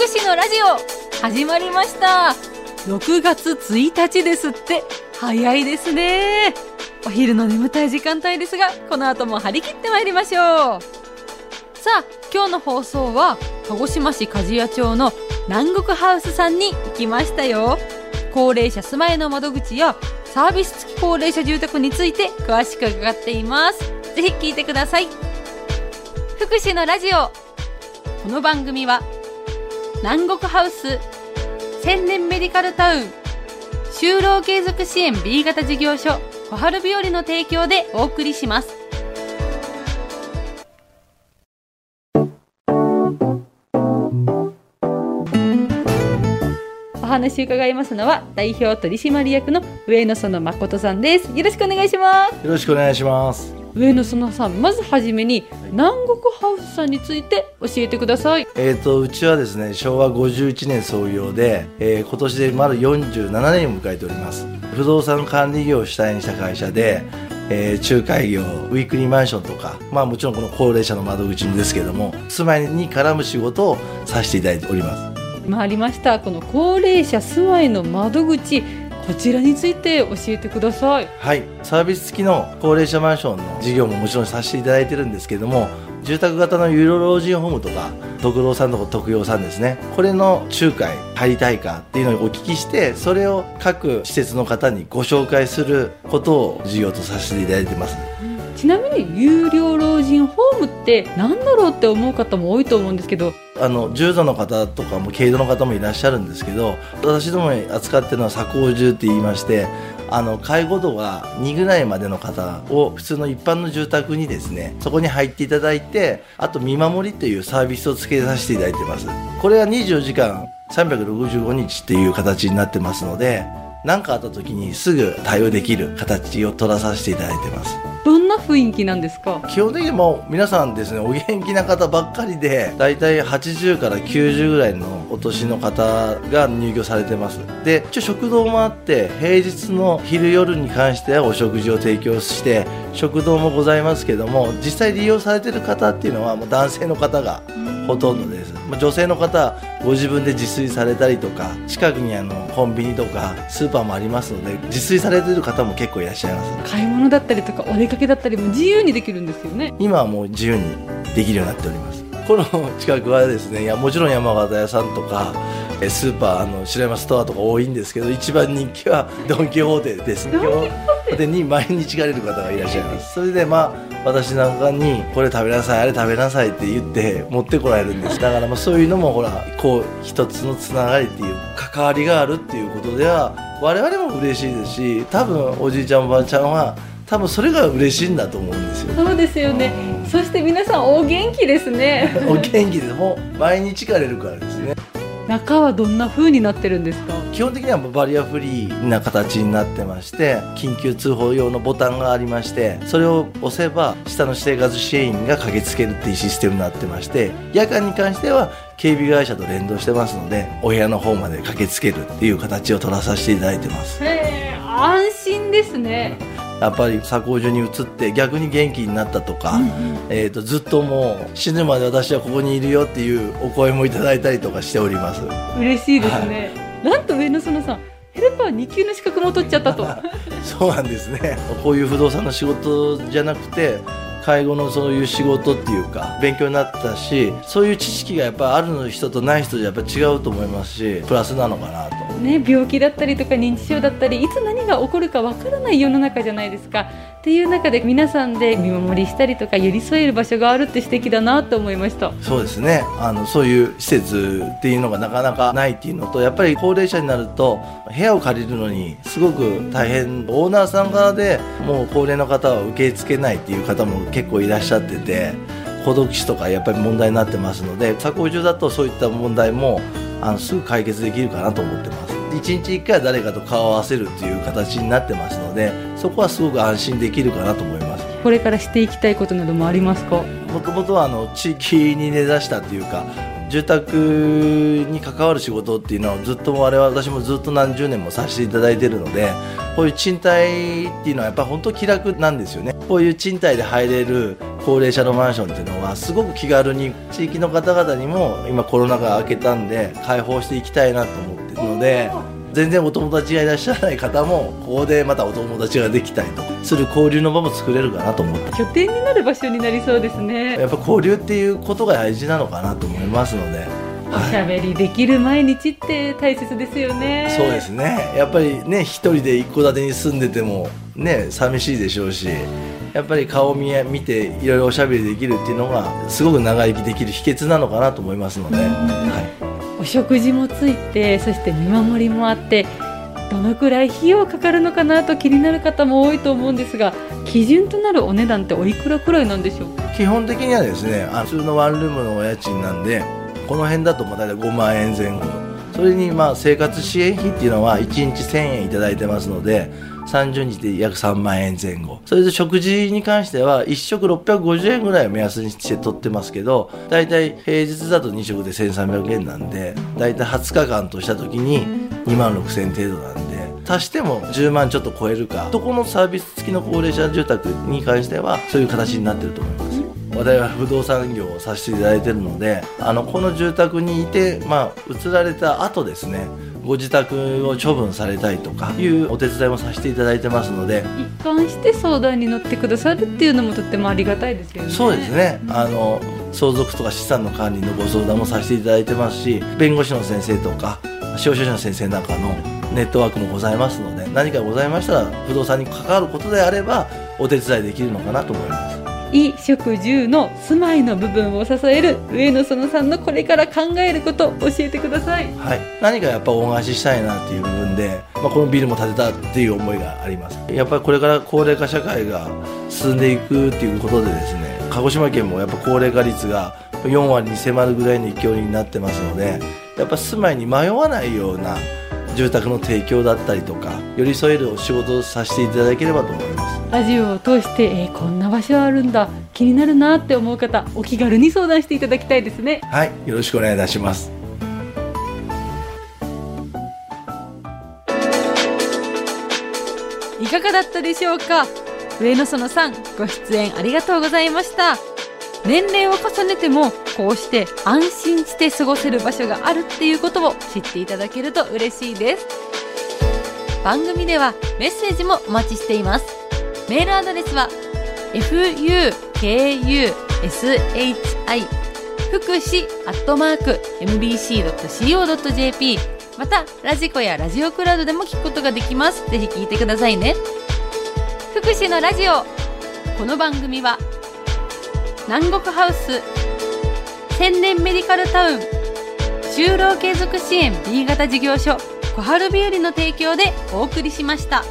福祉のラジオ。始まりました。6月1日ですって。早いですね。お昼の眠たい時間帯ですがこの後も張り切ってまいりましょう。さあ今日の放送は鹿児島市鍛冶屋町の南国ハウスさんに行きましたよ。高齢者住まいの窓口やサービス付き高齢者住宅について詳しく伺っています。ぜひ聞いてください。福祉のラジオ。この番組は南国ハウス。千年メディカルタウン。就労継続支援 B 型事業所。小春日和の提供でお送りします。お話伺いますのは代表取締役の上野園誠さんです。よろしくお願いします。よろしくお願いします。上野園さんまずはじめに南国ハウスさんについて教えてくださいえっ、とうちはですね昭和51年創業で、えー今年で丸47年を迎えております。不動産管理業を主体にした会社で、えー仲介業ウィークリーマンションとか、まあもちろんこの高齢者の窓口ですけども、住まいに絡む仕事をさせていただいております。今ありましたこの高齢者住まいの窓口こちらについて教えてください。はい、サービス付きの高齢者マンションの事業ももちろんさせていただいてるんですけども住宅型の有料老人ホームとか特労さんとか特養さんですね。これの仲介入りたいかっていうのをお聞きしてそれを各施設の方にご紹介することを事業とさせていただいてますちなみに有料老人ホームって何だろうって思う方も多いと思うんですけどあの重度の方とかも軽度の方もいらっしゃるんですけど私どもに扱ってるのは鎖高重って言いましてあの介護度が2ぐらいまでの方を普通の一般の住宅にですねそこに入っていただいてあと見守りというサービスを付けさせていただいてます。これは24時間365日っていう形になってますので何かあった時にすぐ対応できる形を取らさせていただいてます。どんな雰囲気なんですか？基本的にもう皆さんですねお元気な方ばっかりでだいたい80から90ぐらいのお年の方が入居されてます。で一応食堂もあって平日の昼夜に関してはお食事を提供して食堂もございますけども実際利用されてる方っていうのはもう男性の方がほとんどです、まあ女性の方ご自分で自炊されたりとか近くにあのコンビニとかスーパーもありますので自炊されてる方も結構いらっしゃいます。買い物だったりとかお出かけだったりも自由にできるんですよね。今はもう自由にできるようになっております。この近くはですねいやもちろん山形屋さんとかえスーパーあの白山ストアとか多いんですけど一番人気はドン・キホーテです。ドン・キホーテ。に毎日行かれる方がいらっしゃいます。それでまあ私なんかにこれ食べなさいあれ食べなさいって言って持ってこられるんです。だからまあそういうのもほらこう一つのつながりっていう関わりがあるっていうことでは我々も嬉しいですし多分おじいちゃんおばあちゃんは多分それが嬉しいんだと思うんですよ。そうですよね。そして皆さんお元気ですね。お元気でもう毎日行かれるからですね中はどんな風になってるんですか？基本的にはバリアフリーな形になってまして緊急通報用のボタンがありましてそれを押せば下の生活支援員が駆けつけるっていうシステムになってまして夜間に関しては警備会社と連動してますのでお部屋の方まで駆けつけるっていう形を取らさせていただいてます。安心ですねやっぱり鎖工所に移って逆に元気になったとか、えー、とずっともう死ぬまで私はここにいるよっていうお声もいただいたりとかしております。嬉しいですね、なんと上野園さんヘルパー2級の資格も取っちゃったと。そうなんですね。こういう不動産の仕事じゃなくて介護のそういう仕事っていうか勉強になったしそういう知識がやっぱある人とない人じゃやっぱ違うと思いますしプラスなのかなと。ね、病気だったりとか認知症だったりいつ何が起こるかわからない世の中じゃないですか。っていう中で皆さんで見守りしたりとか寄り添える場所があるって素敵だなと思いました。そうですね。あのそういう施設っていうのがなかなかないっていうのとやっぱり高齢者になると部屋を借りるのにすごく大変オーナーさん側でもう高齢の方は受け付けないっていう方も結構いらっしゃってて孤独死とかやっぱり問題になってますので鎖国中だとそういった問題もあのすぐ解決できるかなと思ってます。一日一回誰かと顔を合わせるっていう形になってますのでそこはすごく安心できるかなと思います。これからしていきたいことなどもありますか？もともとはあの地域に根ざしたっていうか住宅に関わる仕事っていうのをずっと我々私もずっと何十年もさせていただいてるのでこういう賃貸っていうのはやっぱり本当気楽なんですよね。こういう賃貸で入れる高齢者のマンションっていうのはすごく気軽に地域の方々にも今コロナが明けたんで開放していきたいなと思っで全然お友達がいらっしゃらない方もここでまたお友達ができたりとする交流の場も作れるかなと思って。拠点になる場所になりそうですね。やっぱ交流っていうことが大事なのかなと思いますので。おしゃべりできる毎日って大切ですよね、そうですね。やっぱりね一人で一戸建てに住んでてもね寂しいでしょうしやっぱり顔見見ていろいろおしゃべりできるっていうのがすごく長生きできる秘訣なのかなと思いますので、はい、お食事もついてそして見守りもあってどのくらい費用かかるのかなと気になる方も多いと思うんですが基準となるお値段っておいくらくらいなんでしょう？基本的にはですね普通のワンルームのお家賃なんでこの辺だとまあ大体5万円前後。それにまあ生活支援費っていうのは1日1000円頂いてますので30日で約3万円前後。それで食事に関しては1食650円ぐらいを目安にして取ってますけど大体平日だと2食で1300円なんで大体20日間とした時に2万6000円程度なんで足しても10万ちょっと超えるかどこのサービス付きの高齢者住宅に関してはそういう形になってると思います。我々は不動産業をさせていただいてるのであのこの住宅にいて、まあ、移られた後ですねご自宅を処分されたいとかいうお手伝いもさせていただいてますので。一貫して相談に乗ってくださるっていうのもとってもありがたいですよね。そうですね。あの相続とか資産の管理のご相談もさせていただいてますし弁護士の先生とか司法書士の先生なんかのネットワークもございますので何かございましたら不動産に関わることであればお手伝いできるのかなと思います衣食住の住まいの部分を支える上野園さんのこれから考えること教えてください、はい、何かやっぱ恩返ししたいなっていう部分で、まあ、このビルも建てたっていう思いがあります。やっぱりこれから高齢化社会が進んでいくっていうことでですね鹿児島県もやっぱ高齢化率が4割に迫るぐらいの勢いになってますのでやっぱ住まいに迷わないような住宅の提供だったりとか寄り添えるお仕事をさせていただければと思います。ラジオを通して、えー、こんな場所あるんだ気になるなって思う方お気軽に相談していただきたいですね。はいよろしくお願いいたします。いかがだったでしょうか？上野園さんご出演ありがとうございました。年齢を重ねてもこうして安心して過ごせる場所があるっていうことを知っていただけると嬉しいです。番組ではメッセージもお待ちしていますメールアドレスは fukushi 福祉アットマーク mbc.co.jp またラジコやラジオクラウドでも聞くことができます。ぜひ聞いてくださいね。福祉のラジオ。この番組は南国ハウス千年メディカルタウン就労継続支援 B 型事業所小春日和の提供でお送りしました。